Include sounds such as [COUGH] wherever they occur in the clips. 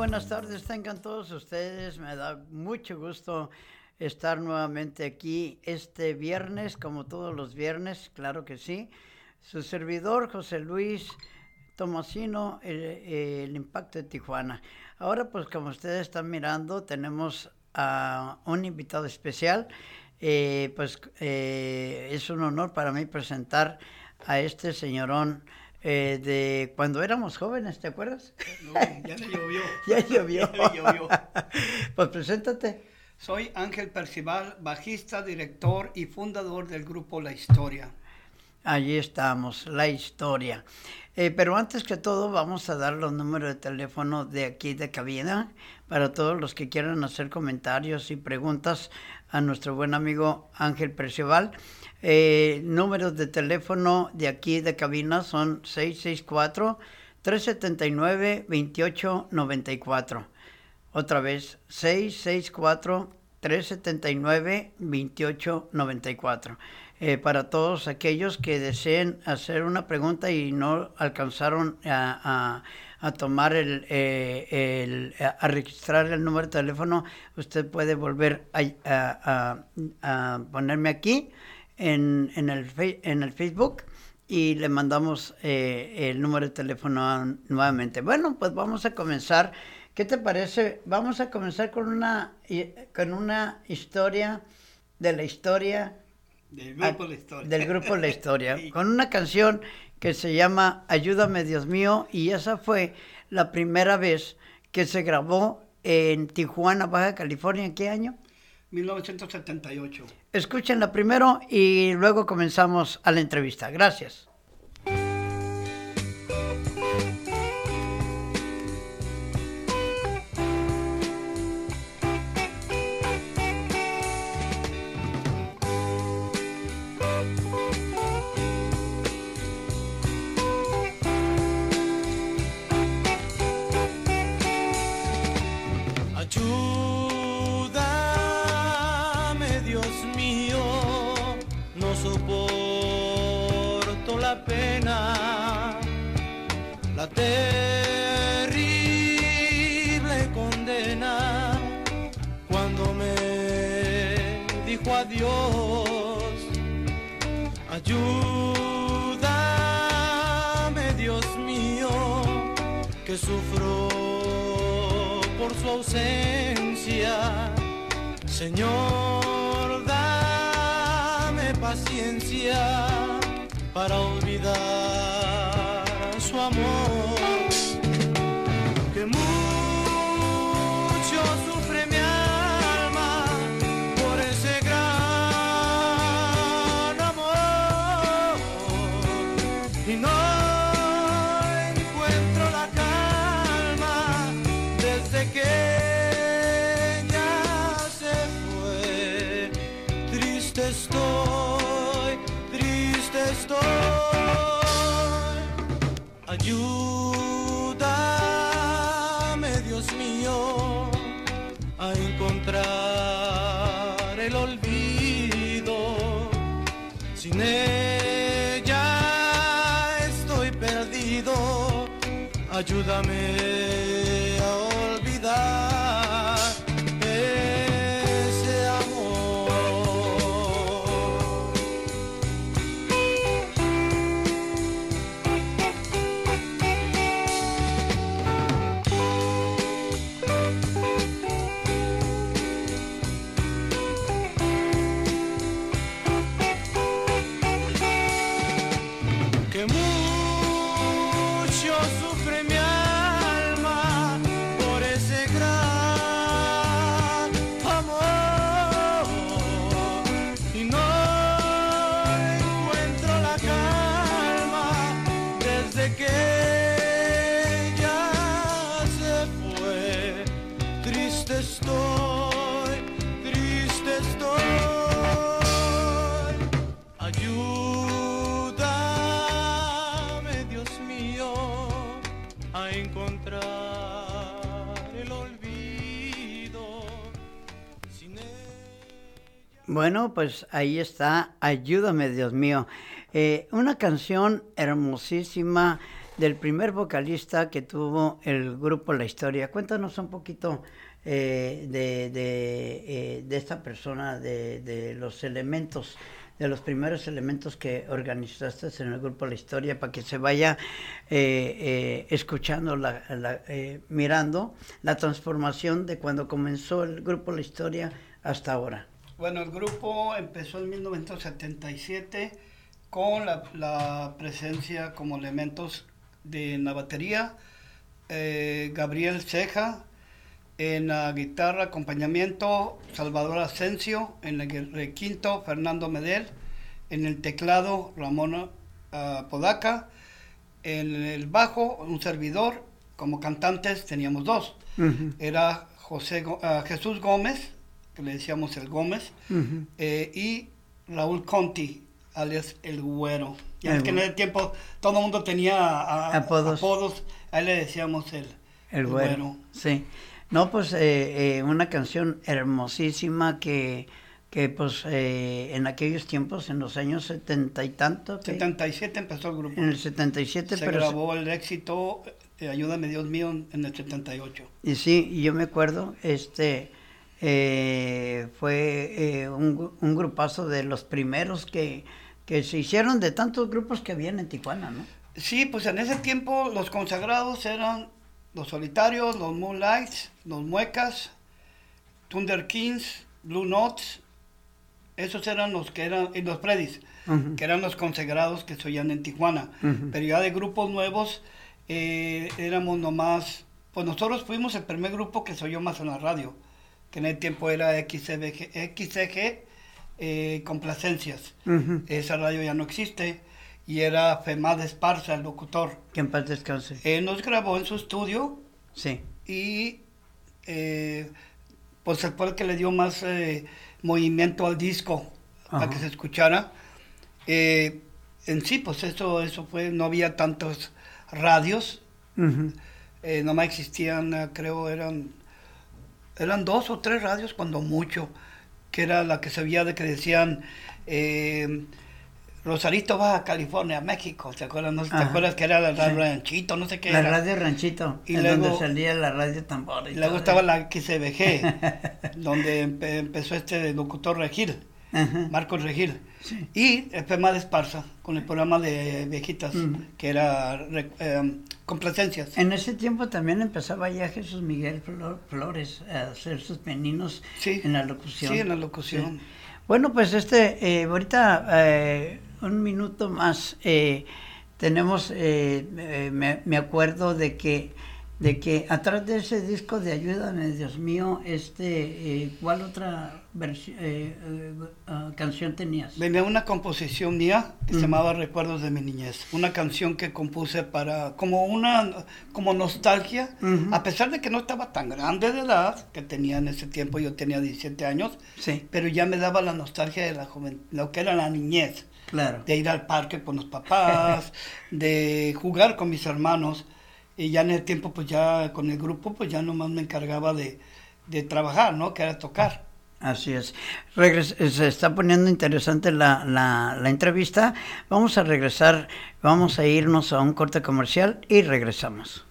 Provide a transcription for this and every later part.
Buenas tardes, tengan todos ustedes. Me da mucho gusto estar nuevamente aquí este viernes, como todos los viernes, claro que sí. Su servidor, José Luis Tomasino, el, Impacto de Tijuana. Ahora, pues como ustedes están mirando, tenemos a un invitado especial. Eh, pues eh, es un honor para mí presentar a este señorón eh, de cuando éramos jóvenes, ¿te acuerdas? No, ya le llovió. [LAUGHS] ya llovió. Ya le llovió. [LAUGHS] pues preséntate. Soy Ángel Percival, bajista, director y fundador del grupo La Historia. Allí estamos, la historia. Eh, pero antes que todo, vamos a dar los números de teléfono de aquí de cabina para todos los que quieran hacer comentarios y preguntas a nuestro buen amigo Ángel Percival. Eh, números de teléfono de aquí de cabina son 664-379-2894. Otra vez, 664-379-2894. Eh, para todos aquellos que deseen hacer una pregunta y no alcanzaron a, a, a tomar el, eh, el, a registrar el número de teléfono, usted puede volver a, a- a ponerme aquí en, en, el, en el Facebook y le mandamos eh, el número de teléfono nuevamente. Bueno, pues vamos a comenzar. ¿Qué te parece? Vamos a comenzar con una, hi- con una historia de la historia Del grupo La Historia. Del grupo La Historia, [LAUGHS] Sí. con una canción que se llama Ayúdame Dios mío y esa fue la primera vez que se grabó en Tijuana, Baja California. ¿En qué año? 1978. Escúchenla primero y luego comenzamos a la entrevista. Gracias. Ayúdame Bueno, pues ahí está, Ayúdame Dios mío. Eh, una canción hermosísima del primer vocalista que tuvo el grupo La Historia. Cuéntanos un poquito eh, de, de, eh, de, esta persona, de, de, los elementos, de los primeros elementos que organizaste en el grupo La Historia, para que se vaya eh, escuchando, la, la, mirando la transformación de cuando comenzó el grupo La Historia hasta ahora. Bueno, el grupo empezó en 1977 con la, la presencia como elementos de la batería, eh, Gabriel Ceja, en la guitarra acompañamiento Salvador Asensio, en el requinto Fernando Medel, en el teclado Ramón uh, Podaca, en el bajo un servidor, como cantantes teníamos dos, uh -huh. era José, uh, Jesús Gómez, que le decíamos el Gómez, -huh. eh, y Raúl Conti, alias el Güero. Ya es que en ese tiempo todo el mundo tenía a, apodos. apodos, a él le decíamos el, el, el güero. güero. Sí. No, pues eh, eh, una canción hermosísima que, que pues eh, en aquellos tiempos, en los años setenta y tanto. Que, 77 empezó el grupo. En el 77, se pero... grabó el éxito Ayúdame Dios mío en el 78. Y sí, yo me acuerdo, este... Eh, fue eh, un, un, grupazo de los primeros que, que, se hicieron de tantos grupos que habían en Tijuana, ¿no? Sí, pues en ese tiempo los consagrados eran los solitarios, los Moonlights, los Muecas, Thunder Kings, Blue Notes, esos eran los que eran, y los Predis, uh -huh. que eran los consagrados que se oían en Tijuana. Uh -huh. Pero ya de grupos nuevos eh, éramos nomás, pues nosotros fuimos el primer grupo que se oyó más en la radio que en el tiempo era XCG, XCG eh, Complacencias. Uh -huh. Esa radio ya no existe y era Femad Esparza, el locutor. Que en paz descanse. Él nos grabó en su estudio. Sí. Y eh, pues fue el que le dio más eh, movimiento al disco para que se escuchara. Eh, en sí, pues eso, eso fue, no había tantos radios. Uh -huh. nomás existían, creo, eran eran dos o tres radios cuando mucho, que era la que se veía de que decían eh, Rosarito Baja California, México, ¿te acuerdas? No, ¿te acuerdas que era la radio sí. Ranchito? No sé qué la era. radio Ranchito, y luego, donde salía la radio tambor. Y, luego estaba la XBG, [LAUGHS] donde empe empezó este locutor Regil, Marcos Regil. Sí. Y el Pema de Esparza, con el programa de viejitas, uh -huh. que era eh, complacencias. En ese tiempo también empezaba ya Jesús Miguel Flores a hacer sus peninos sí. en la locución. Sí, en la locución. Sí. Bueno, pues este, eh, ahorita eh, un minuto más. Eh, tenemos, me, me, acuerdo de que de que atrás de ese disco de Ayúdame, Dios mío, este, ¿cuál otra uh, canción tenías? Venía una composición mía que mm. se llamaba Recuerdos de mi niñez, una canción que compuse para como una como nostalgia, mm -hmm. a pesar de que no estaba tan grande de edad, que tenía en ese tiempo yo tenía 17 años, sí. pero ya me daba la nostalgia de la joven, lo que era la niñez. Claro. De ir al parque con los papás, [LAUGHS] de jugar con mis hermanos y ya en el tiempo pues ya con el grupo pues ya nomás me encargaba de, de trabajar, ¿no? Que era tocar. Así es. Regres se está poniendo interesante la, la, la, entrevista. Vamos a regresar, vamos a irnos a un corte comercial y regresamos.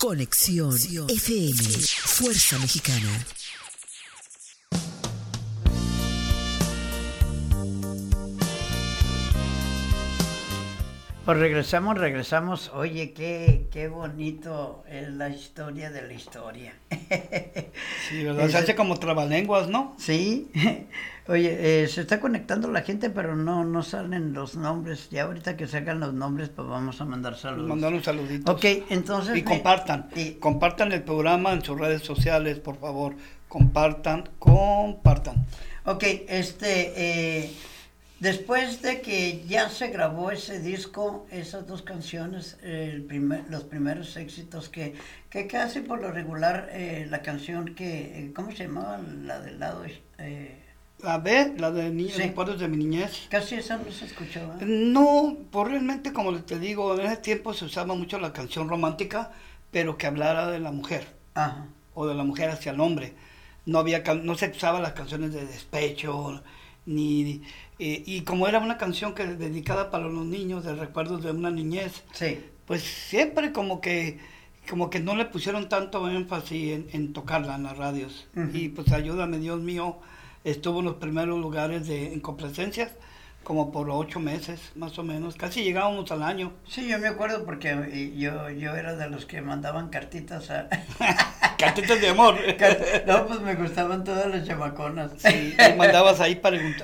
Conexión FM, Fuerza Mexicana. Pues regresamos, regresamos. Oye, qué, qué bonito es la historia de la historia. [LAUGHS] Sí, ¿verdad? Se hace como trabalenguas, ¿no? Sí. [LAUGHS] Oye, eh, se está conectando la gente, pero no, no salen los nombres. Ya ahorita que salgan los nombres, pues vamos a mandar saludos. Mandar un saludito. Ok, entonces... Y compartan. Y... Compartan el programa en sus redes sociales, por favor. Compartan, compartan. Ok, este... Eh, Después de que ya se grabó ese disco, esas dos canciones, eh, primer, los primeros éxitos que, que casi por lo regular eh, la canción que, ¿cómo se llamaba? La del lado... Eh, La B, la de ni- Sí. recuerdos de mi niñez. Casi eso no se escuchaba. No, pues realmente como te digo, en ese tiempo se usaba mucho la canción romántica, pero que hablara de la mujer Ajá. o de la mujer hacia el hombre. No había no se usaba las canciones de despecho ni eh, y como era una canción que dedicada para los niños de recuerdos de una niñez, Sí. pues siempre como que como que no le pusieron tanto énfasis en, en tocarla en las radios. Ujú. Y pues ayúdame Dios mío, estuvo en los primeros lugares de en complacencias como por ocho meses más o menos, casi llegábamos al año. Sí, yo me acuerdo porque eh, yo, yo era de los que mandaban cartitas a... [LAUGHS] Cartitas de amor. [LAUGHS] No, pues me gustaban todas las chamaconas. Sí, y mandabas ahí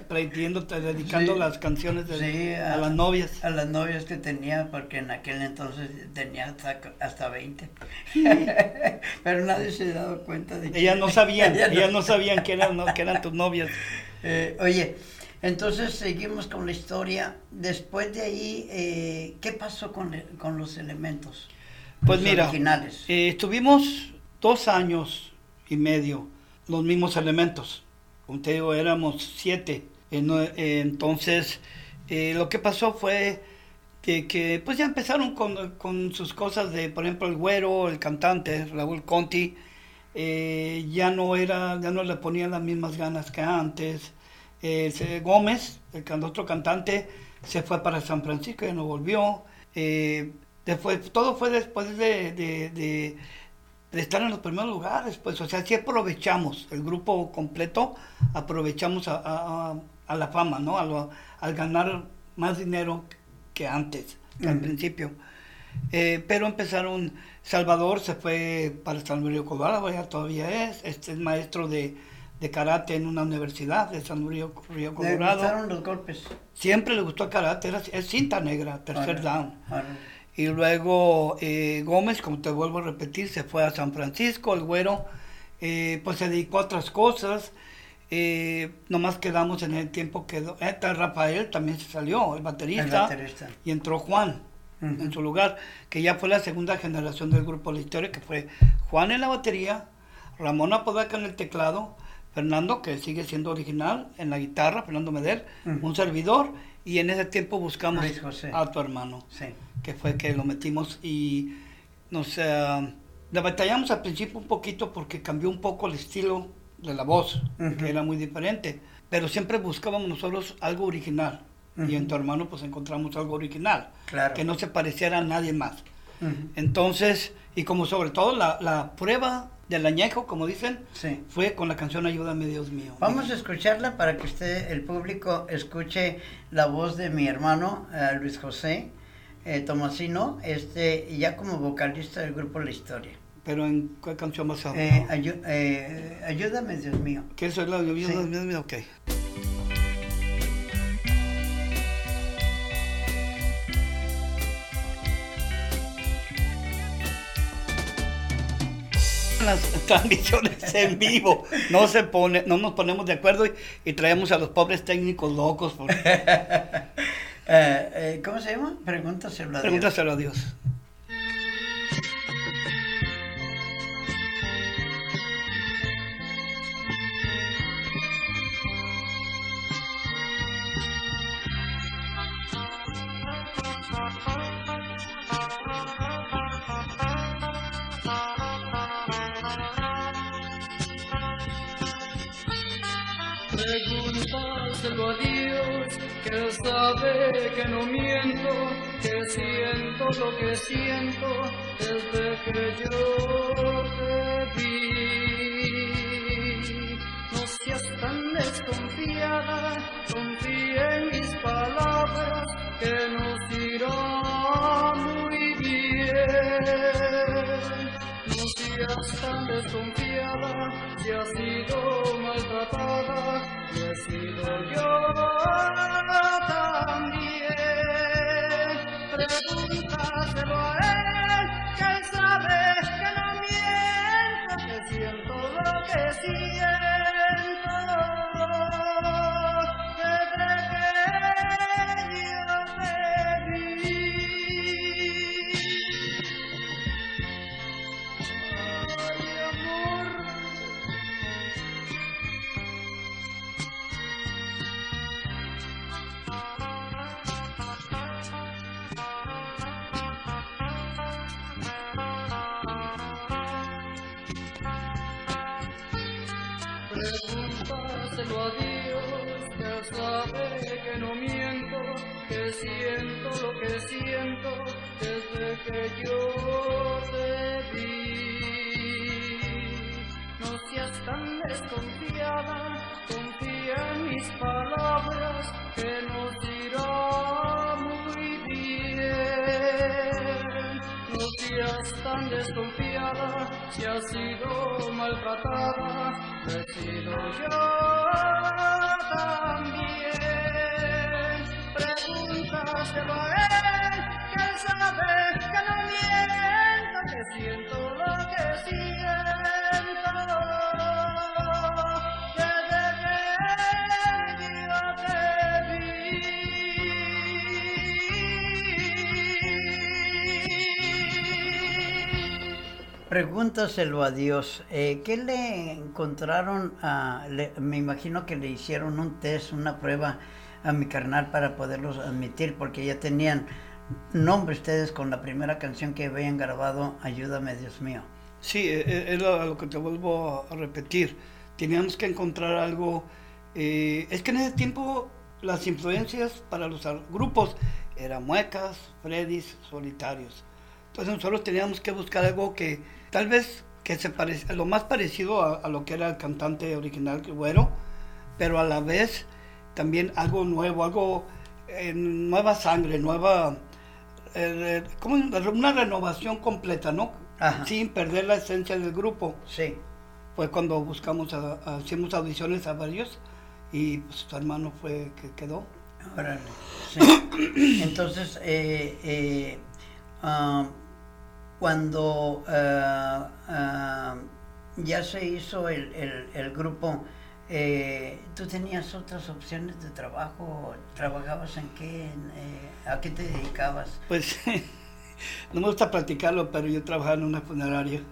pidiéndote, dedicando Sí. las canciones de- Sí, a, las novias. A las novias que tenía, porque en aquel entonces tenía hasta, hasta 20. [LAUGHS] Pero nadie se ha dado cuenta de que... Ellas no sabían, Ellas no- ellas no sabían que eran, que eran tus novias. Eh, oye, entonces seguimos con la historia. Después de ahí, eh, ¿qué pasó con, con los elementos? Pues Los mira, Originales. eh, estuvimos dos años y medio los mismos elementos. Como te digo, éramos siete. Entonces, eh, lo que pasó fue que, que, pues ya empezaron con, con sus cosas de, por ejemplo, el güero, el cantante, Raúl Conti, ya no era, ya no le ponían las mismas ganas que antes. Eh, Gómez, el otro cantante, se fue para San Francisco y no volvió. Eh, después, todo fue después de, de- de- de estar en los primeros lugares, pues, o sea, sí aprovechamos, el grupo completo, aprovechamos a, a- a- a la fama, ¿no? Lo- al ganar más dinero que antes, que al principio. Eh, pero empezaron, Salvador se fue para San Luis Colorado, ya todavía es, este es maestro de, de karate en una universidad de San Río, Río ¿Le Colorado. gustaron los golpes? Siempre le gustó el karate, era, es cinta negra, tercer down. órale. Y luego eh, Gómez, como te vuelvo a repetir, se fue a San Francisco, el güero, eh, pues se dedicó a otras cosas. Eh, nomás quedamos en el tiempo que Rafael también se salió, el baterista, El baterista. y entró Juan Ujú. en su lugar, que ya fue la segunda generación del grupo La Historia, que fue Juan en la batería, Ramón Apodaca en el teclado, Fernando, que sigue siendo original, en la guitarra, Fernando Medel, un servidor, y en ese tiempo buscamos a tu hermano Sí. que fue que lo metimos y nos eh, le batallamos al principio un poquito porque cambió un poco el estilo de la voz, que era muy diferente, pero siempre buscábamos nosotros algo original y en tu hermano pues encontramos algo original, Claro. que no se pareciera a nadie más. Entonces, y como sobre todo la, la prueba del añejo, como dicen, Sí. fue con la canción Ayúdame Dios mío. Vamos a escucharla para que usted, el público, escuche la voz de mi hermano eh, Luis José eh, Tomasino, este, ya como vocalista del grupo La Historia. Pero en qué canción a Eh, ayu- eh, ayúdame, Dios mío. ¿Qué es la Ayúdame Sí. Dios mío? Ok. Las transmisiones en vivo no se pone no nos ponemos de acuerdo y, y traemos a los pobres técnicos locos por- [LAUGHS] Eh, eh, ¿Cómo se llama? Pregúntaselo a Dios. pregúntaselo a Dios Él sabe que no miento, que siento lo que siento desde que yo te vi. No seas tan desconfiada, confía en mis palabras, que nos irá muy bien. No seas tan desconfiada, si has sido maltratada, lo he sido yo también. Pregúntaselo a él, que él sabe que no miento, que siento lo que siento. Pregúntaselo a Dios, que sabe que no miento, que siento lo que siento desde que yo te vi. No seas tan desconfiada, confía en mis palabras, que nos seas tan desconfiada, si has sido maltratada, lo he sido yo también. Pregúntaselo a él, que él sabe que no miento, que siento lo que siento. Pregúntaselo a Dios. eh, ¿Qué le encontraron a.? le- me imagino que le hicieron un test, una prueba a mi carnal para poderlos admitir, porque ya tenían nombre ustedes con la primera canción que habían grabado, Ayúdame, Dios mío. Sí, eh, eh, es lo, que te vuelvo a repetir. Teníamos que encontrar algo. eh, es que en ese tiempo las influencias para los grupos eran muecas, Freddys, solitarios. Entonces nosotros teníamos que buscar algo que tal vez que se parece, lo más parecido a, a lo que era el cantante original, que Güero, pero a la vez también algo nuevo, algo eh, nueva sangre, nueva, eh, re- como una renovación completa, ¿no? Ajá. Sin perder la esencia del grupo. Sí. Fue cuando buscamos, a- hicimos audiciones a varios y pues su hermano fue que quedó. Órale, sí. Entonces, eh, eh, ah, cuando ah, ah, ya se hizo el, el- el grupo, eh, ¿tú tenías otras opciones de trabajo? ¿Trabajabas en qué? En, eh, ¿A qué te dedicabas? Pues [LAUGHS] no me gusta platicarlo, pero yo trabajaba en una funeraria.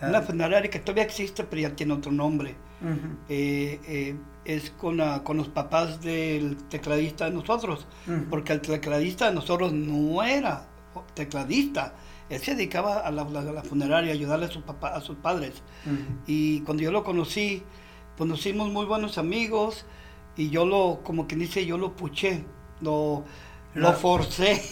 Una Ah. funeraria que todavía existe, pero ya tiene otro nombre. Eh, es con, la- con los papás del tecladista de nosotros, porque el tecladista de nosotros no era tecladista, él se dedicaba a la, la- a la funeraria, a ayudarle a, su papá, a sus padres. ujú. Y cuando yo lo conocí, pues nos hicimos muy buenos amigos y yo lo, como que dice, yo lo puché, lo, lo Lo- forcé.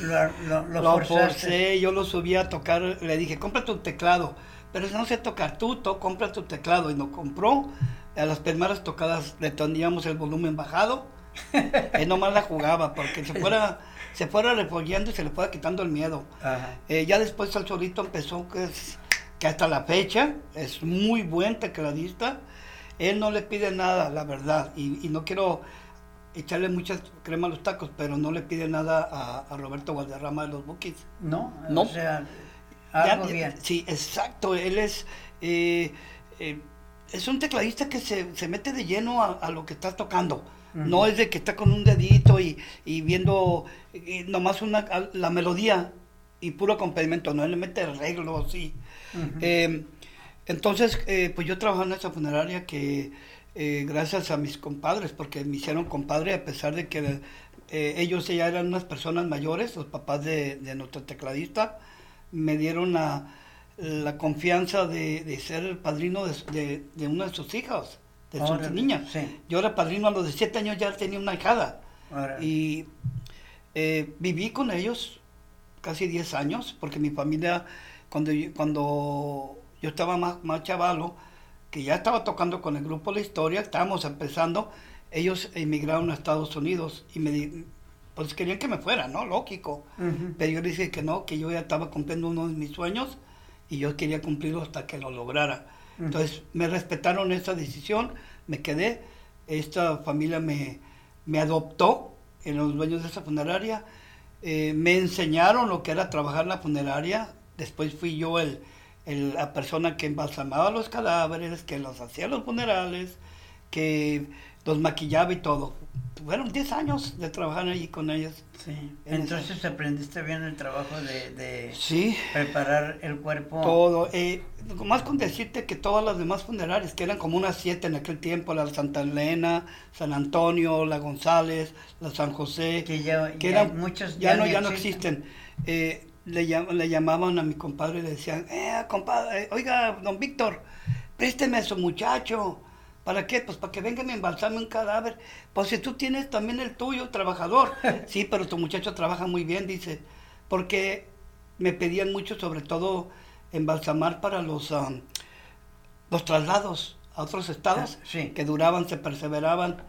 Lo, lo, forcé, yo lo subí a tocar, le dije, compra tu teclado. Pero si no sé tocar tú, to- compra tu teclado. Y lo compró. A las primeras tocadas le teníamos el volumen bajado. [LAUGHS] Él nomás la jugaba porque se fuera, se fuera refollando y se le fuera quitando el miedo. Eh, ya después el solito empezó, que, es, que hasta la fecha es muy buen tecladista. Él no le pide nada, la verdad. Y, y no quiero echarle mucha crema a los tacos, pero no le pide nada a, a Roberto Valderrama de los Bookies. No, No. o sea, algo ya- bien. Sí, exacto. Él es, eh, eh, es un tecladista que se, se mete de lleno a, a lo que está tocando. No es de que está con un dedito y, y viendo nomás una, la melodía y puro acompañamiento. No, él le mete arreglos y... Ujú. Eh, entonces, eh, pues yo trabajaba en esa funeraria que eh, gracias a mis compadres, porque me hicieron compadre a pesar de que eh, ellos ya eran unas personas mayores, los papás de, de nuestro tecladista, me dieron la, la confianza de, de ser el padrino de, de- de una de sus hijas, niñas. sí. Yo era padrino a los 17 años, ya tenía una hijada. Y eh, viví con ellos casi 10 años, porque mi familia, cuando yo, cuando yo estaba más, más chavalo, que ya estaba tocando con el grupo La Historia, estábamos empezando, ellos emigraron a Estados Unidos y me pues querían que me fuera, ¿no? Lógico. Pero yo le dije que no, que yo ya estaba cumpliendo uno de mis sueños y yo quería cumplirlo hasta que lo lograra. Entonces me respetaron esa decisión, me quedé, esta familia me, me adoptó en los dueños de esa funeraria, eh, me enseñaron lo que era trabajar en la funeraria, después fui yo el, el- la persona que embalsamaba los cadáveres, que los hacía los funerales, que los maquillaba y todo. Fueron 10 años de trabajar allí con ellos. Sí. En Entonces aprendiste bien el trabajo de, de Sí, preparar el cuerpo. todo. Eh, más con decirte que todas las demás funerarias, que eran como unas siete en aquel tiempo, la Santa Elena, San Antonio, la González, la San José, Que ya- que ya eran, muchos ya, ya no, ya no existen. Eh, le, le llamaban a mi compadre y le decían, eh, compadre, oiga, don Víctor, présteme a su muchacho, ¿Para qué? Pues para que venga y me embalsame un cadáver. Pues si tú tienes también el tuyo, trabajador. [LAUGHS] sí, pero tu muchacho trabaja muy bien, dice. Porque me pedían mucho, sobre todo, embalsamar para los, um, los traslados a otros estados. Ah, sí. Que duraban, se perseveraban.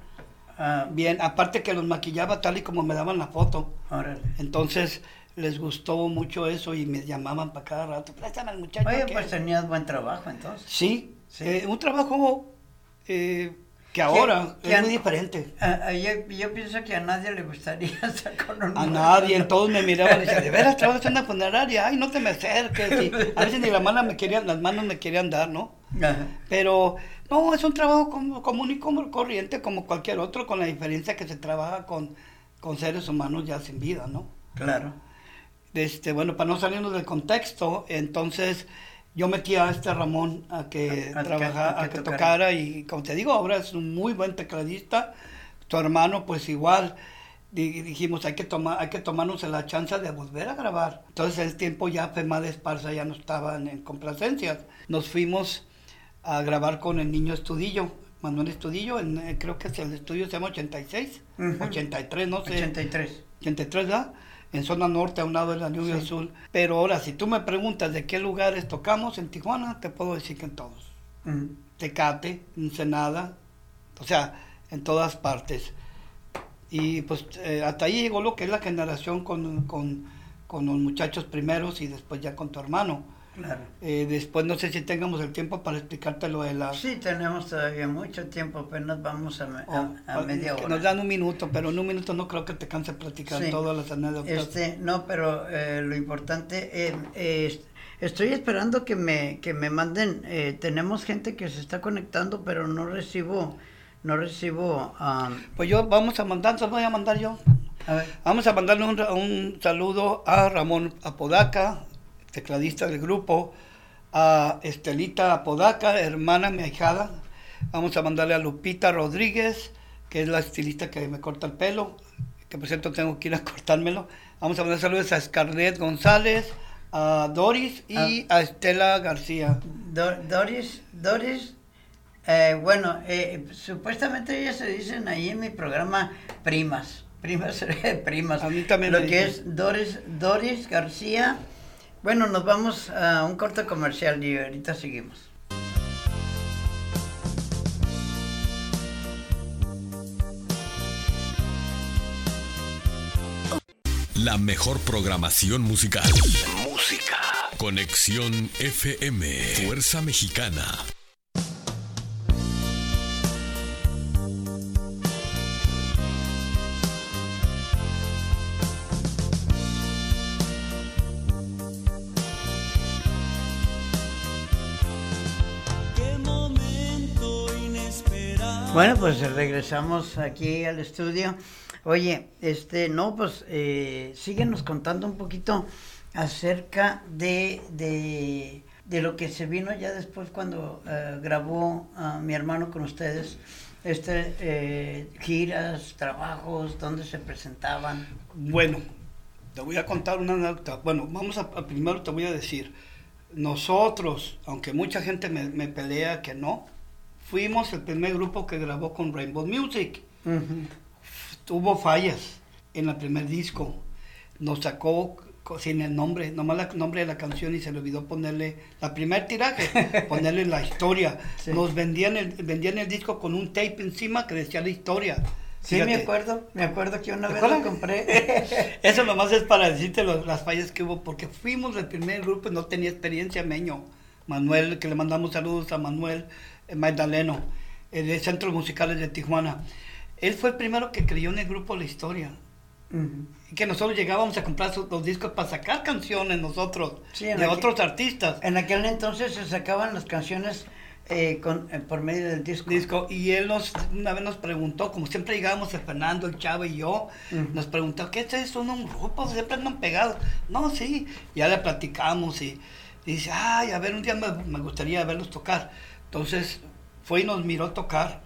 Ah, Bien, aparte que los maquillaba tal y como me daban la foto. órale. Entonces les gustó mucho eso y me llamaban para cada rato. Préstame al muchacho. Oye, que-". pues tenías buen trabajo entonces. Sí, Sí. eh, un trabajo eh, que ahora que es an- muy diferente. Ah, ah, yo, yo pienso que a nadie le gustaría [LAUGHS] estar con un A nadie, todos me miraban y decían, ¿de veras trabajas en una funeraria? Ay, no te me acerques. Y a veces ni la mano me querían, las manos me querían dar, ¿no? Ajá. Pero no, es un trabajo como- común y como corriente como cualquier otro, con la diferencia que se trabaja con, con seres humanos ya sin vida, ¿no? Claro. este, bueno, para no salirnos del contexto, entonces yo metí a este Ramón a que A- a que- trabajara, a a que que, tocara. tocara y como te digo, ahora es un muy buen tecladista. Tu hermano, pues igual. Di- Dijimos, hay que, tomar, hay que tomarnos la chance de volver a grabar. Entonces el tiempo ya Femad Esparza ya no estaba en, en complacencias. Nos fuimos a grabar con el niño Estudillo, Manuel Estudillo, en, eh, creo que es el estudio se llama 86, Ujú. 83, no sé. 83. 83, ¿verdad? En zona norte, a un lado de la lluvia Sí. azul. Pero ahora, si tú me preguntas de qué lugares tocamos en Tijuana, te puedo decir que en todos. Ujú. Tecate, Ensenada, o sea, en todas partes. Y pues eh, hasta ahí llegó lo que es la generación con, con, con los muchachos primeros y después ya con tu hermano. Claro. Eh, después no sé si tengamos el tiempo para explicarte lo de la... Sí, tenemos todavía mucho tiempo, apenas vamos a, me- a- a o- media hora. Nos dan un minuto, pero en un minuto no creo que te canse platicar Sí. todas las anécdotas. Este, no, pero eh, lo importante, eh, estoy esperando que me, que me manden, eh, tenemos gente que se está conectando, pero no recibo, no recibo, am, Pues yo vamos a mandar, se voy a mandar yo. a ver, Vamos a mandarle un, un saludo a Ramón Apodaca, tecladista del grupo, a Estelita Apodaca, hermana mi ahijada. Vamos a mandarle a Lupita Rodríguez, que es la estilista que me corta el pelo, que por cierto tengo que ir a [LAUGHS] cortármelo. Vamos a mandar saludos a Scarlett González, a Doris y a Estela García. Do- Doris, Doris, eh, bueno, eh, supuestamente ellas se dicen ahí en mi programa primas, primas, [LAUGHS] primas. A mí también Lo que dicen. es Doris, Doris García. Bueno, nos vamos a un corte comercial y ahorita seguimos. La mejor programación musical. Música. Conexión FM. Fuerza Mexicana. Bueno, pues regresamos aquí al estudio. Oye, este, no, pues eh, síguenos contando un poquito acerca de, de, lo que se vino ya después cuando eh, grabó a mi hermano con ustedes. Este, eh, giras, trabajos, dónde se presentaban. Bueno, te voy a contar una anécdota. Bueno, vamos a, primero te voy a decir, nosotros, aunque mucha gente me pelea que no, fuimos el primer grupo que grabó con Rainbow Music. Tuvo fallas en el primer disco. Nos sacó sin el nombre, nomás el nombre de la canción y se le olvidó ponerle la primer tiraje, [LAUGHS] ponerle la historia. Sí. Nos vendían el, vendían el disco con un tape encima que decía la historia. Sí, me Fíjate. acuerdo, me acuerdo que una ¿Te vez lo compré. [LAUGHS] Eso nomás es para decirte lo- las fallas que hubo, porque fuimos el primer grupo y no tenía experiencia Meño. Manuel, que le mandamos saludos a Manuel Magdaleno, de Centros Musicales de Tijuana. Él fue el primero que creyó en el grupo La Historia. Que nosotros llegábamos a comprar los discos para sacar canciones nosotros, Sí, de aquel- otros artistas. En aquel entonces se sacaban las canciones eh, con, eh, por medio del disco. disco y él nos una vez nos preguntó como siempre llegábamos el Fernando el Chavo y yo Ujú. nos preguntó qué es eso un grupo siempre andan pegados no sí ya le platicamos y, y dice ay a ver un día me, me gustaría verlos tocar entonces fue y nos miró tocar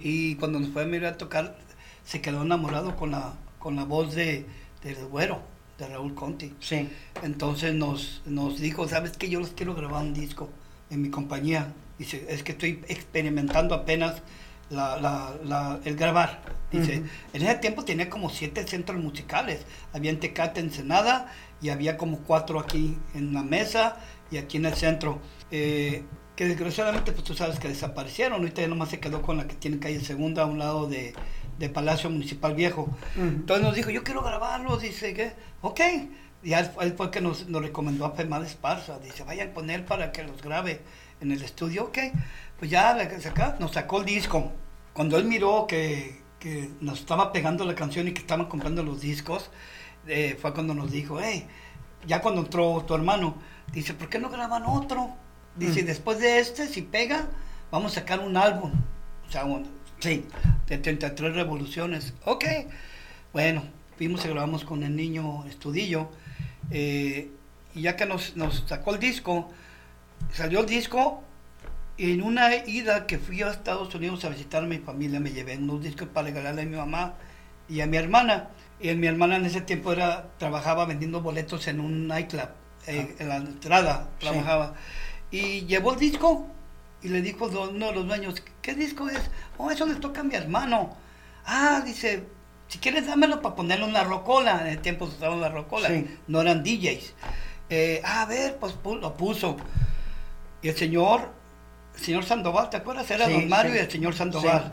y cuando nos fue a mirar tocar se quedó enamorado con la con la voz de del güero de Raúl Conti Sí. entonces nos, nos dijo, ¿sabes qué? Yo los quiero grabar un disco en mi compañía. Dice, es que estoy experimentando apenas la, la- la- el grabar. Dice, en ese tiempo tenía como siete centros musicales. Había en Tecate, Ensenada, y había como cuatro aquí en la mesa y aquí en el centro. Eh, que desgraciadamente, pues tú sabes que desaparecieron. Ahorita ya nomás se quedó con la que tiene calle Segunda a un lado de, de Palacio Municipal Viejo. Entonces nos dijo, yo quiero grabarlo. Dice, ¿qué? Ok. Y él, fue- que nos, nos recomendó a Femad Esparza. Dice, vayan con él para que los grabe en el estudio. Ok. Pues ya saca- nos sacó el disco. Cuando él miró que, que nos estaba pegando la canción y que estaban comprando los discos, eh, fue cuando nos dijo, hey, ya cuando entró tu hermano, dice, ¿por qué no graban otro? Dice, después de este, si pega, vamos a sacar un álbum. O sea, un, sí, de 33 revoluciones. Ok. Bueno, fuimos y grabamos con el niño Estudillo. eh, y ya que nos, nos sacó el disco, salió el disco. y En una ida que fui a Estados Unidos a visitar a mi familia, me llevé unos discos para regalarle a mi mamá y a mi hermana. Y mi hermana en ese tiempo era, trabajaba vendiendo boletos en un nightclub, eh, en la entrada Sí. Y llevó el disco y le dijo uno de los dueños, ¿qué disco es? Oh, eso le toca a mi hermano. Ah, dice, si quieres dámelo para ponerle una rocola. En el tiempo se usaba una rocola, Sí. no eran DJs. Eh, "Ah, a ver, pues pu- lo puso. Y el señor, el señor Sandoval, ¿te acuerdas? Era Sí, don Mario sí. y el señor Sandoval.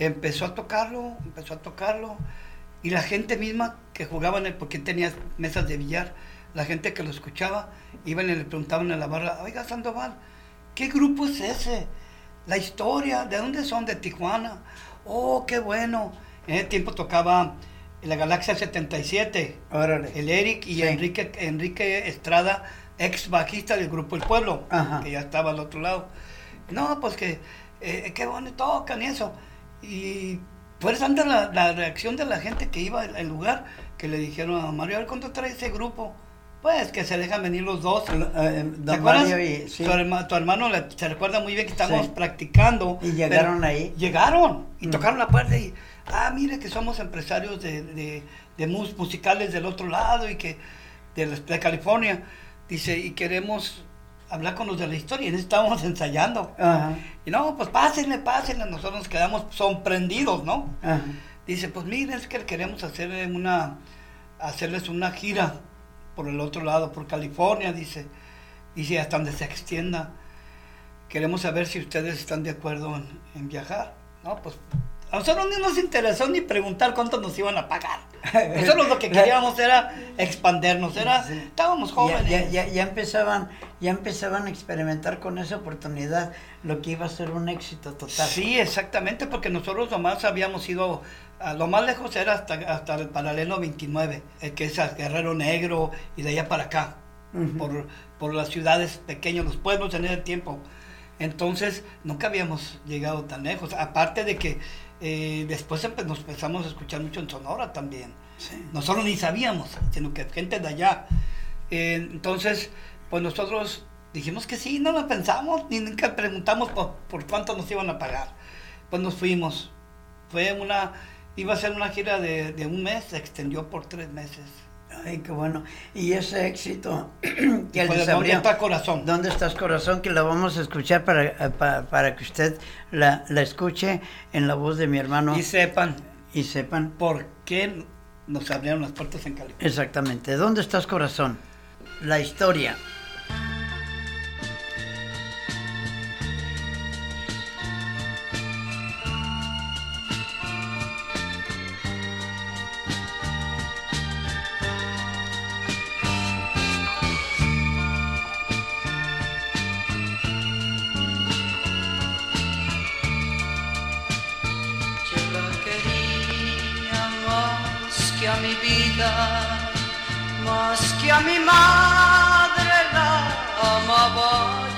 Empezó a tocarlo, empezó a tocarlo. Y la gente misma que jugaba en el, porque tenía mesas de billar, la gente que lo escuchaba, iban y le preguntaban en la barra, oiga Sandoval, ¿qué grupo es ese? La historia, ¿de dónde son? De Tijuana. Oh, qué bueno. En ese tiempo tocaba la Galaxia 77, Órale. el Eric y Sí. Enrique, Enrique Estrada, ex bajista del grupo El Pueblo, Ajá. que ya estaba al otro lado. No, pues que, eh, qué bueno tocan y eso. Y fue tanta la, la reacción de la gente que iba al al lugar que le dijeron a Mario, a ver cuándo trae ese grupo. Pues que se dejan venir los dos. Eh, ¿Te don acuerdas? Mario y, sí. tu, herma- tu hermano le- se recuerda muy bien que estábamos Sí. practicando. Y llegaron ahí. Llegaron y Mm. tocaron la puerta y, ah, mire que somos empresarios de, de, de mus- musicales del otro lado y que de, de California. Dice, y queremos hablar con los de la historia. Y estábamos [LAUGHS] ensayando. Ajá, Y no, pues pásenle, pásenle. Nosotros nos quedamos sorprendidos, ¿no? ajá. Dice, pues miren, es que queremos hacer una, hacerles una gira por el otro lado, por California, dice. Dice, hasta donde se extienda. Queremos saber si ustedes están de acuerdo en, en viajar. No, pues a nosotros ni nos interesó ni preguntar cuánto nos iban a pagar. [LAUGHS] Nosotros lo que queríamos era expandernos, era, Sí. estábamos jóvenes. ya, ya, ya empezaban, ya empezaban a experimentar con esa oportunidad lo que iba a ser un éxito total. Sí, exactamente, porque nosotros nomás habíamos ido, a lo más lejos era hasta, hasta el paralelo 29, eh, que es a Guerrero Negro y de allá para acá, por, por las ciudades pequeñas, los pueblos en ese tiempo. Entonces, nunca habíamos llegado tan lejos, aparte de que eh, después nos empezamos a escuchar mucho en Sonora también. Sí. Nosotros ni sabíamos, sino que gente de allá. Eh, entonces, pues nosotros dijimos que sí, no lo pensamos, ni nunca preguntamos por, por cuánto nos iban a pagar. Pues nos fuimos. Fue una, iba a ser una gira de, de un mes, se extendió por tres meses. Ay, qué bueno. Y ese éxito [CLEARS THROAT] que Fue les abrió. ¿Dónde está corazón? ¿Dónde estás corazón? Que la vamos a escuchar para, eh, pa- para, que usted la, la escuche en la voz de mi hermano Y sepan y sepan por qué nos abrieron las puertas en California. exactamente. ¿Dónde estás corazón? La historia. Vida, más que a mi madre la amaba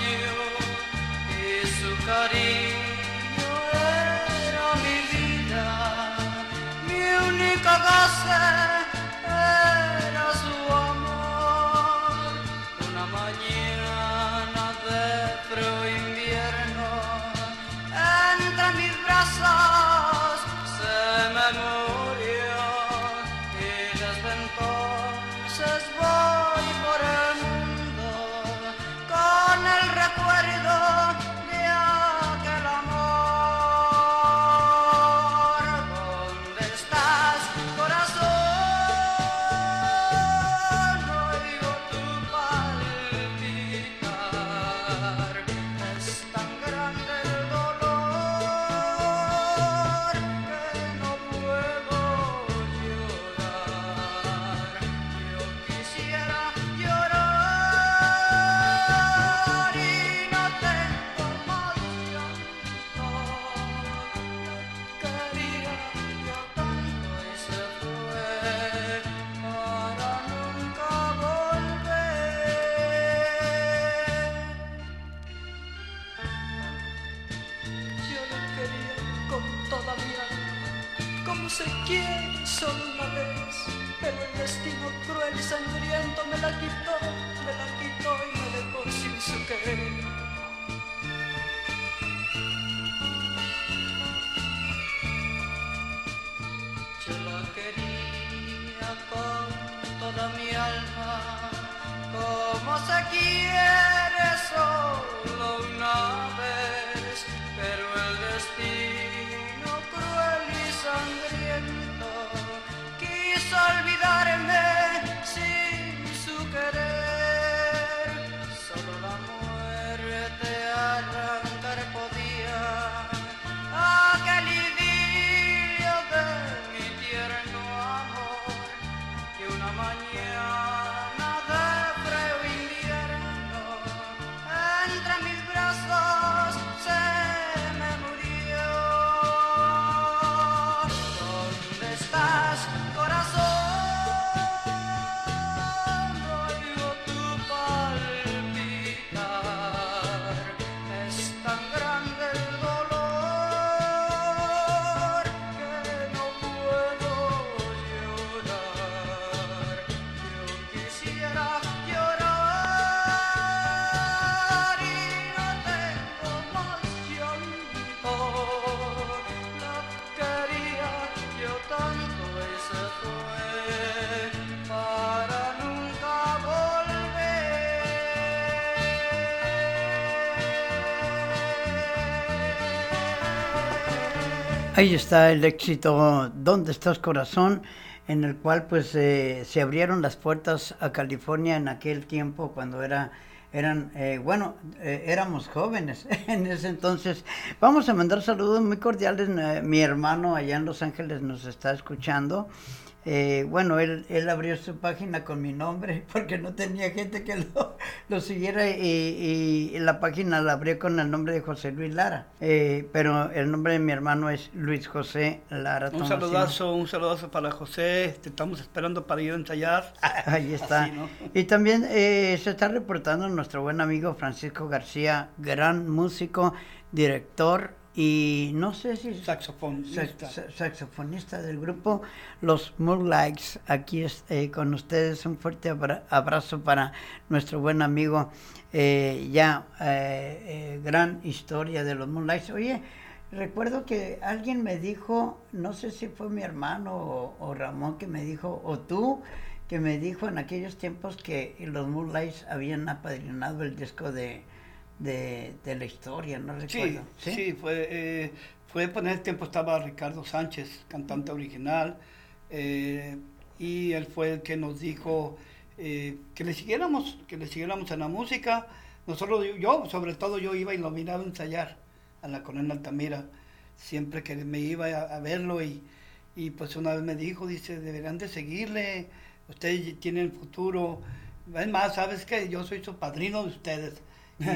me la quitó, me la quitó y me dejó sin su querer. Yo la quería con toda mi alma, como se quiere Ahí está el éxito ¿Dónde estás corazón? en el cual pues eh, se abrieron las puertas a California en aquel tiempo cuando era eran eh, bueno eh, éramos jóvenes [LAUGHS] en ese entonces vamos a mandar saludos muy cordiales eh, mi hermano allá en Los Ángeles nos está escuchando Eh, bueno, él, él abrió su página con mi nombre [LAUGHS] porque no tenía gente que lo, [LAUGHS] lo siguiera y, y la página la abrió con el nombre de José Luis Lara. Eh, pero el nombre de mi hermano es Luis José Lara. Un Tomasino. saludazo, un saludazo para José. Te estamos esperando para ir a ensayar. [LAUGHS] Ahí está. Así, ¿no? Y también eh, se está reportando nuestro buen amigo Francisco García, gran músico, director y no sé si saxofonista del grupo Los Moonlights. Aquí es, eh, con ustedes un fuerte abra- abrazo para nuestro buen amigo, eh, ya eh, eh, gran historia de los Moonlights. Oye, recuerdo que alguien me dijo, no sé si fue mi hermano o, o Ramón que me dijo, o tú, que me dijo en aquellos tiempos que los Moonlights habían apadrinado el disco de, de, de la historia, no Sí, recuerdo. sí, fue, eh, fue por ese tiempo estaba Ricardo Sánchez, cantante original, eh, y él fue el que nos dijo eh, que le siguiéramos, que le siguiéramos en la música. Nosotros, yo, sobre todo, yo iba y lo miraba ensayar a la Coronel Altamira, siempre que me iba a, a verlo y, y pues una vez me dijo, dice, deberán de seguirle, ustedes tienen futuro. Es más, ¿sabes que Yo soy su padrino de ustedes.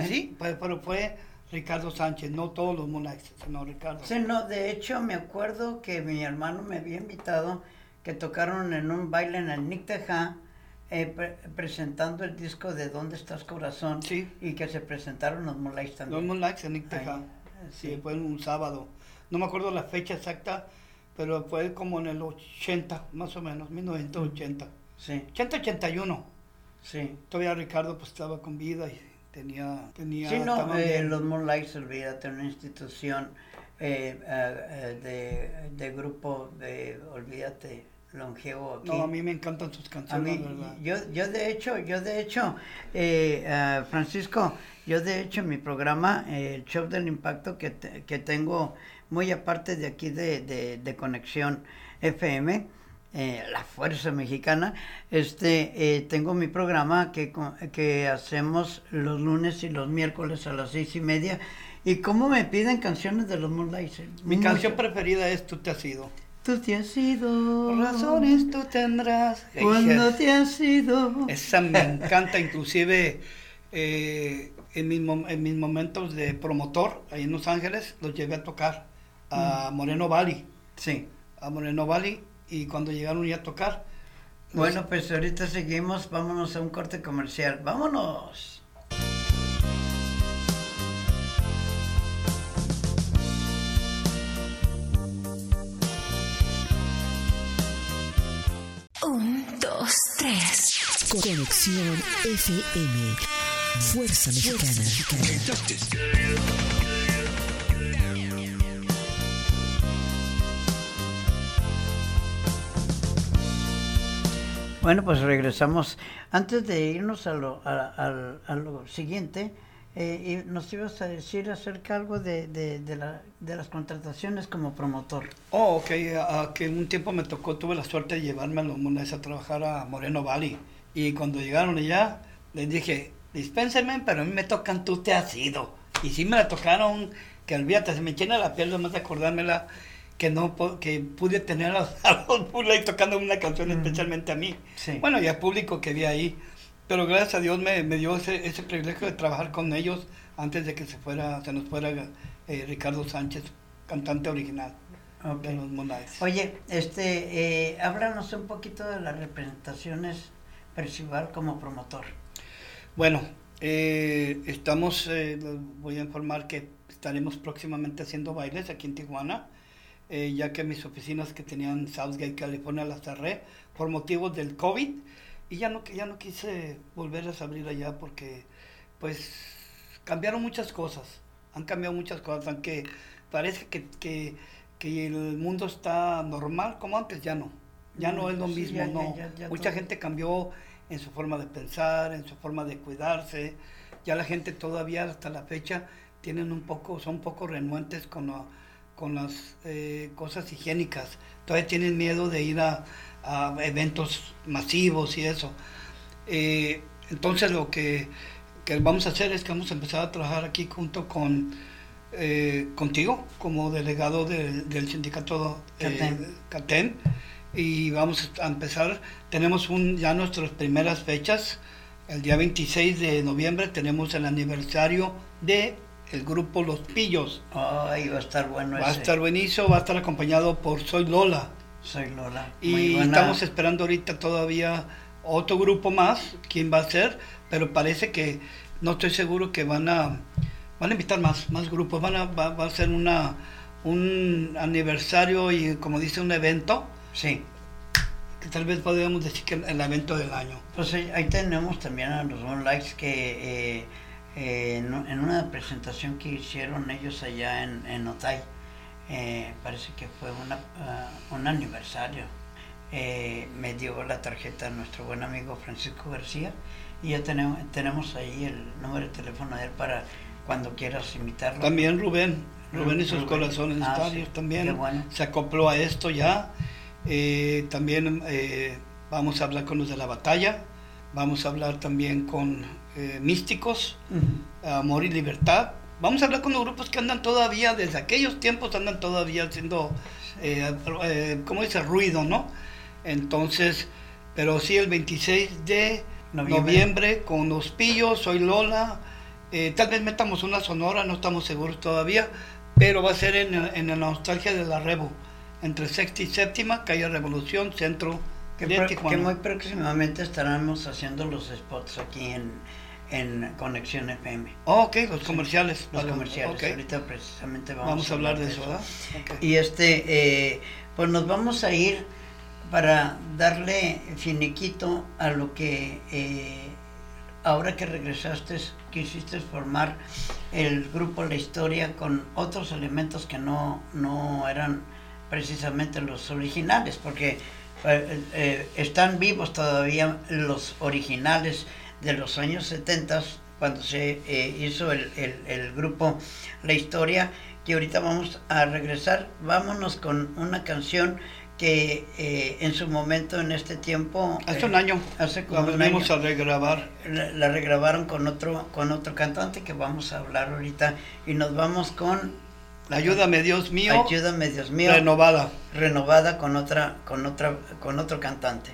Sí, pues, pero fue Ricardo Sánchez, no todos los Moonlights, sino Ricardo. Sí, no, de hecho me acuerdo que mi hermano me había invitado que tocaron en un baile en el Nick Teja, eh, pre- presentando el disco de ¿Dónde estás corazón? Sí. Y que se presentaron los Moonlights Los también. Moonlights en Nick Teja. sí. Sí, fue en un sábado. No me acuerdo la fecha exacta, pero fue como en el 80, más o menos, 1980. Sí, 80-81. sí. Todavía Ricardo pues estaba con vida y tenía... tenía Sí, no, eh, los Moonlights, olvídate, una institución eh, eh, eh, de, de grupo de, olvídate, longevo aquí. No, a mí me encantan sus A canciones, mí, ¿verdad? yo, yo de hecho, yo de hecho, eh, ah, Francisco, yo de hecho mi programa, eh, el show del impacto que, te- que tengo muy aparte de aquí de, de, de Conexión FM, eh, la fuerza mexicana, este, eh, tengo mi programa que, que hacemos los lunes y los miércoles a las seis y media. Y cómo me piden canciones de los Moonlights. Mi mucho. canción preferida es Tú te has ido. Tú te has ido. Razones tú tendrás. Cuando te has ido. Esa me [LAUGHS] encanta, inclusive eh, en, mis, en mis momentos de promotor ahí en Los Ángeles, los llevé a tocar a Moreno Valley, Sí. a Moreno Valley, y cuando llegaron ya a tocar, Bueno, pues ahorita seguimos, vámonos a un corte comercial. ¡Vámonos! Un, dos, 3. Conexión FM. Fuerza Mexicana. Bueno, pues regresamos. Antes de irnos a lo, a, a- a lo siguiente, eh, nos ibas a decir acerca algo de, de, de la- de las contrataciones como promotor. Oh, ok, a- que un tiempo me tocó, tuve la suerte de llevarme a los mones a trabajar a Moreno Valley. Y cuando llegaron allá, les dije, dispénsenme, pero a mí me tocan tú te has ido. Y sí me la tocaron, que olvídate, se me llena la piel nomás de acordármela, que no que pude tener a, [LAUGHS] a los tocando una canción especialmente a mí. Sí. Bueno, y al público que había ahí. Pero gracias a Dios me, me dio ese, ese privilegio de trabajar con ellos antes de que se fuera, se nos fuera eh, Ricardo Sánchez, cantante original Ok. de los Monades. Oye, este, eh, háblanos un poquito de las representaciones Percival como promotor. Bueno, eh, estamos, eh, voy a informar que estaremos próximamente haciendo bailes aquí en Tijuana, eh, ya que mis oficinas que tenían en Southgate, California, las cerré por motivos del COVID y ya no, ya no quise volverlas a abrir allá porque pues cambiaron muchas cosas, han cambiado muchas cosas, aunque parece que, que, que el mundo está normal como antes, ya no, ya no es lo Sí, mismo, ya- ya- no. ya- ya Mucha todo- gente cambió en su forma de pensar, en su forma de cuidarse, ya la gente todavía hasta la fecha tienen un poco, son un poco renuentes con, la- con las eh, cosas higiénicas, todavía tienen miedo de ir a, a eventos masivos y eso. Eh, entonces lo que, que vamos a hacer es que vamos a empezar a trabajar aquí junto con eh, contigo como delegado del- del sindicato. Catén y vamos a empezar, tenemos un, ya nuestras primeras fechas, el día 26 de noviembre tenemos el aniversario de el grupo Los Pillos. Ay, va a estar bueno Va a estar buenísimo, va a estar acompañado por Soy Lola. Soy Lola. Y buena. estamos esperando ahorita todavía otro grupo más, quién va a ser, pero parece que no estoy seguro que van a van a invitar más, más grupos, van a, va, va a ser una un aniversario y como dice un evento, Sí. que tal vez podríamos decir que el evento del año. Pues ahí ahí tenemos también a los One Likes que eh, eh, en, en una presentación que hicieron ellos allá en, en Otay, eh, parece que fue una, ah, un aniversario. eh, me dio la tarjeta nuestro buen amigo Francisco García y ya tenemos, tenemos ahí el número de teléfono de él para cuando quieras invitarlo. También Rubén, Rubén y sus Rubén. corazones Ah, estadios sí, también bueno. se acopló a esto ya. Eh, también eh, vamos a hablar con los de la batalla, vamos a hablar también con eh, místicos. Amor y Libertad. Vamos a hablar con los grupos que andan todavía, desde aquellos tiempos andan todavía haciendo, eh, eh, ¿cómo dice? Ruido, ¿no? Entonces, pero sí el 26 de Noviembre. noviembre, con Los Pillos, Soy Lola, tal vez metamos una sonora, no estamos seguros todavía, pero va a ser en, en la nostalgia de la Revo, entre sexta y séptima, calle Revolución, centro Que, que muy próximamente estaremos haciendo los spots aquí en, en Conexión FM. Oh, ok, los comerciales. Los vale, comerciales. Ahorita precisamente vamos, Vamos a hablar de eso. Y este, eh, pues nos vamos a ir para darle finiquito a lo que eh, ahora que regresaste quisiste formar el grupo La Historia con otros elementos que no, no eran precisamente los originales, porque eh, están vivos todavía los originales de los años 70 cuando se eh, hizo el, el- el grupo La Historia, que ahorita vamos a regresar. Vámonos con una canción que eh, en su momento, en este tiempo... Hace eh, un año. Hace La como un año a regrabar. la, la regrabaron con otro con otro cantante que vamos a hablar ahorita y nos vamos con Ayúdame, Dios mío. Ayúdame Dios mío Renovada. renovada con otra con otra con otro cantante.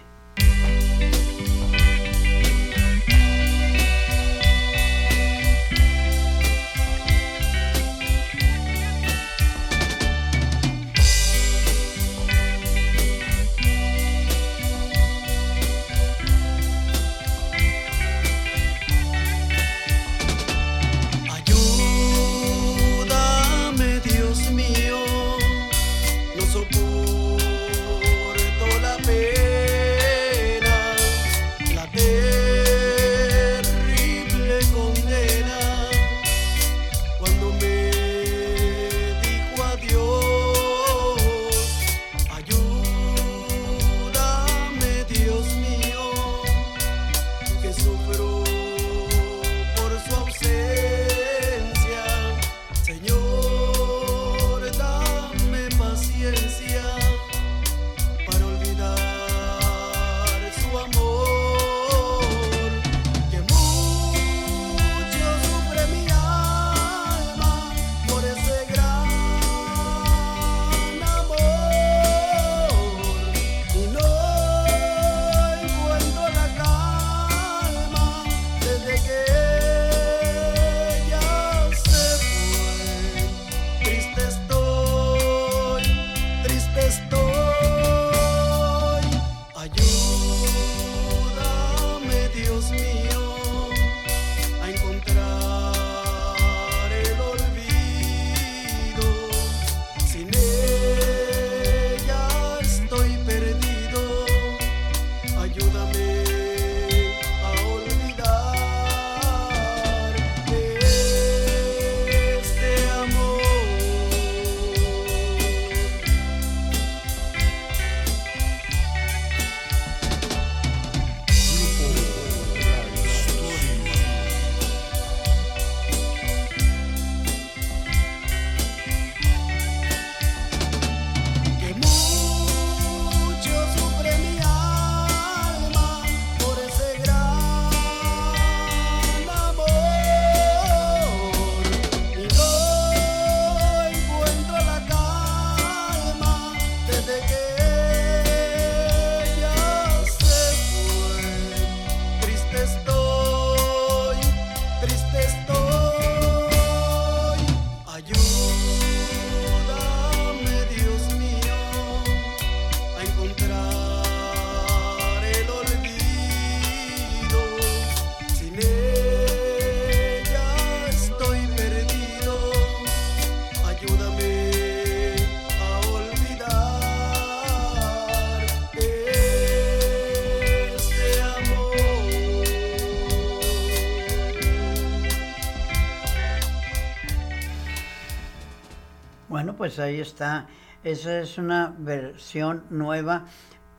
Pues ahí está. Esa es una versión nueva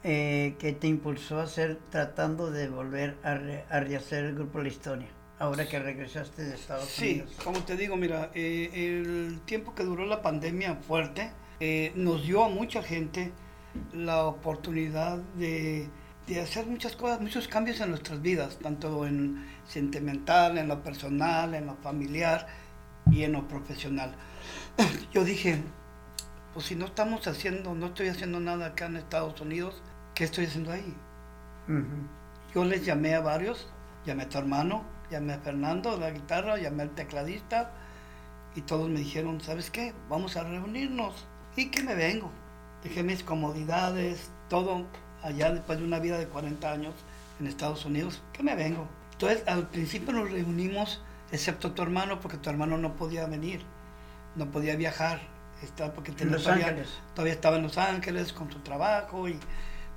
eh, que te impulsó a hacer, tratando de volver a, re- a rehacer el grupo La Historia, ahora que regresaste de Estados Sí, Unidos. como te digo, mira, eh, el tiempo que duró la pandemia fuerte eh, nos dio a mucha gente la oportunidad de, de hacer muchas cosas, muchos cambios en nuestras vidas, tanto en sentimental, en lo personal, en lo familiar y en lo profesional. [CLEARS THROAT] Yo dije, pues si no estamos haciendo, no estoy haciendo nada acá en Estados Unidos, ¿qué estoy haciendo ahí? Yo les llamé a varios, llamé a tu hermano, llamé a Fernando, la guitarra, llamé al tecladista y todos me dijeron, ¿sabes qué? Vamos a reunirnos. ¿Y que me vengo? Dejé mis comodidades, todo allá después de una vida de 40 años en Estados Unidos, que me vengo. Entonces al principio nos reunimos, excepto tu hermano, porque tu hermano no podía venir, no podía viajar, estaba porque tenía todavía, todavía estaba en Los Ángeles con su trabajo y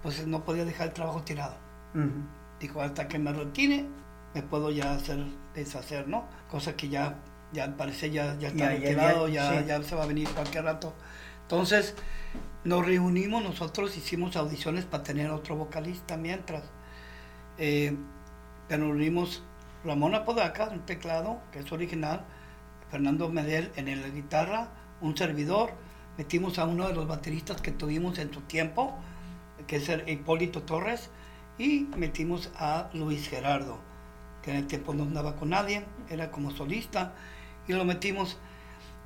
pues no podía dejar el trabajo tirado. Ujú. Dijo, hasta que me retire, me puedo ya hacer, deshacer, ¿no? Cosa que ya, ya al parecer ya, ya está Ya, ya, retirado, ya, ya, sí. ya se va a venir cualquier rato. Entonces, nos reunimos nosotros, hicimos audiciones para tener otro vocalista mientras. Eh, pero nos reunimos Ramón Apodaca, un teclado, que es original, Fernando Medel en la guitarra, un servidor, metimos a uno de los bateristas que tuvimos en su tiempo, que es Hipólito Torres, y metimos a Luis Gerardo, que en el tiempo no andaba con nadie, era como solista, y lo metimos.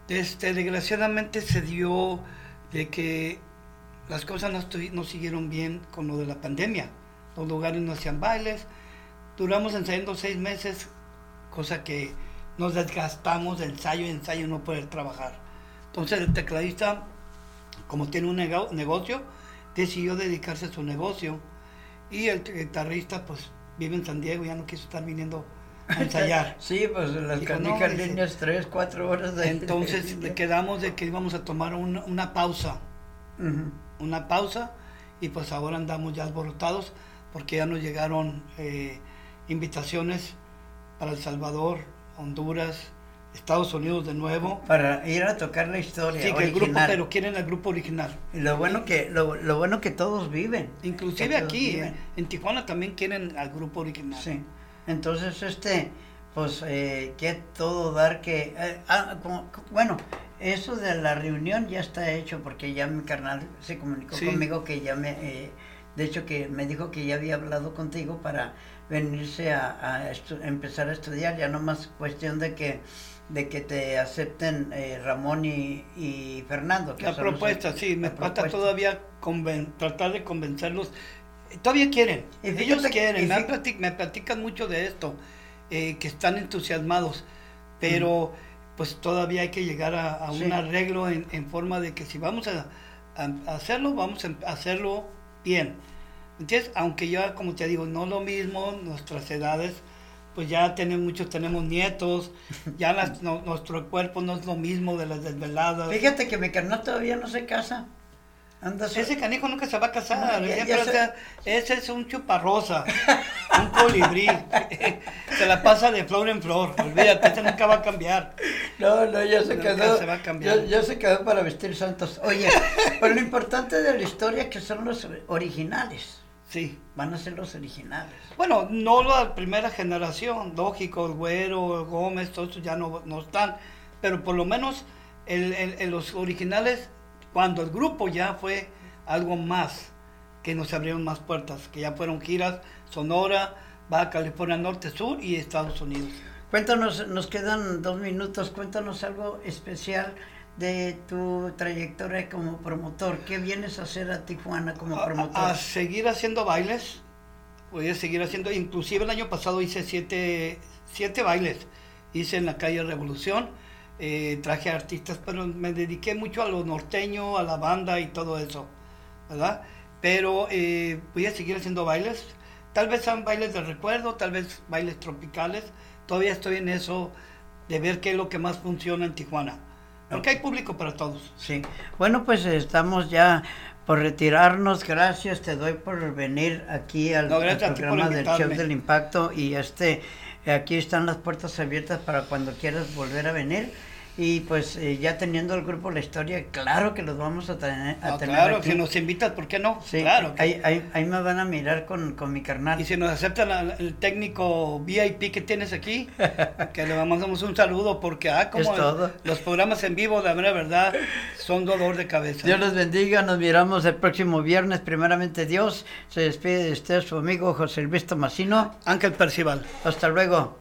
Este, desgraciadamente se dio de que las cosas no, no siguieron bien con lo de la pandemia. Los lugares no hacían bailes. Duramos ensayando seis meses, cosa que nos desgastamos de ensayo y ensayo no poder trabajar. Entonces el tecladista, como tiene un nego- negocio, decidió dedicarse a su negocio. Y el guitarrista, pues vive en San Diego, ya no quiso estar viniendo a [LAUGHS] ensayar. Sí, pues las Dijo, no, líneas, tres, cuatro horas de Entonces [LAUGHS] le quedamos de que íbamos a tomar una, una pausa, una pausa, y pues ahora andamos ya alborotados porque ya nos llegaron eh, invitaciones para El Salvador, Honduras, Estados Unidos de nuevo. Para ir a tocar la historia Sí, que el grupo, pero quieren el grupo original. Y lo bueno que lo, lo bueno que todos viven. Inclusive todos aquí, viven. en Tijuana también quieren al grupo original. Sí. Entonces, este, pues, eh, que todo dar que... eh, ah, como- bueno, eso de la reunión ya está hecho porque ya mi carnal se comunicó Sí. conmigo que ya me... eh, de hecho, que me dijo que ya había hablado contigo para venirse a, empezar a estudiar. Ya no más cuestión de que de que te acepten eh, Ramón y, y Fernando. que La los- propuesta, sí, me falta todavía conven- tratar de convencerlos. Todavía quieren, Y fíjate ellos quieren, y me, platican mucho de esto, eh, que están entusiasmados, pero pues todavía hay que llegar a, a Sí. un arreglo en, en forma de que si vamos a, a- a hacerlo, vamos a hacerlo bien. ¿Entiendes? Aunque ya, como te digo, no lo mismo, nuestras edades, pues ya tenemos, muchos tenemos nietos, [LAUGHS] ya las- no- nuestro cuerpo no es lo mismo de las desveladas. Fíjate que mi carnal todavía no se casa. Anda Ese canijo nunca se va a casar. No, ya- o sea, ese es un chuparrosa, [LAUGHS] un colibrí. [LAUGHS] se la pasa de flor en flor. Olvídate, ese nunca va a cambiar. No, no, ya se Nunca quedó. se va a cambiar. Ya, ya se quedó para vestir santos. Oye, pero lo importante de la historia es que son los originales. Sí. Van a ser los originales. Bueno, no la primera generación, lógico, el Güero, Gómez, todos esos ya no, no están, pero por lo menos el- el- el- los originales, cuando el grupo ya fue algo más, que nos abrieron más puertas, que ya fueron giras, Sonora, Baja California Norte, Sur y Estados Unidos. Cuéntanos, nos quedan dos minutos, cuéntanos algo especial de tu trayectoria como promotor. ¿Qué vienes a hacer a Tijuana como promotor? A, a seguir haciendo bailes, voy a seguir haciendo, inclusive el año pasado hice siete, siete bailes, hice en la calle Revolución, eh, traje artistas, pero me dediqué mucho a lo norteño, a la banda y todo eso, ¿verdad? Pero eh, voy a seguir haciendo bailes, tal vez sean bailes de recuerdo, tal vez bailes tropicales, todavía estoy en eso de ver qué es lo que más funciona en Tijuana, porque hay público para todos. Sí. Bueno, pues estamos ya por retirarnos. Gracias, te doy por venir aquí al, No, al programa del invitarme. del Impacto y este aquí están las puertas abiertas para cuando quieras volver a venir. Y pues eh, ya teniendo el grupo La Historia, claro que los vamos a tener, a No, tener claro, aquí. si nos invitas, ¿por qué no? Sí, claro. que- ahí, ahí, ahí me van a mirar con, con mi carnal. Y si nos aceptan al- el técnico VIP que tienes aquí, [LAUGHS] que le mandamos un saludo porque ah, como los programas en vivo, la mera verdad, son dolor de cabeza. Dios les bendiga, nos miramos el próximo viernes, primeramente Dios. Se despide de usted su amigo José Luis Tomasino. Ángel Percival. Hasta luego.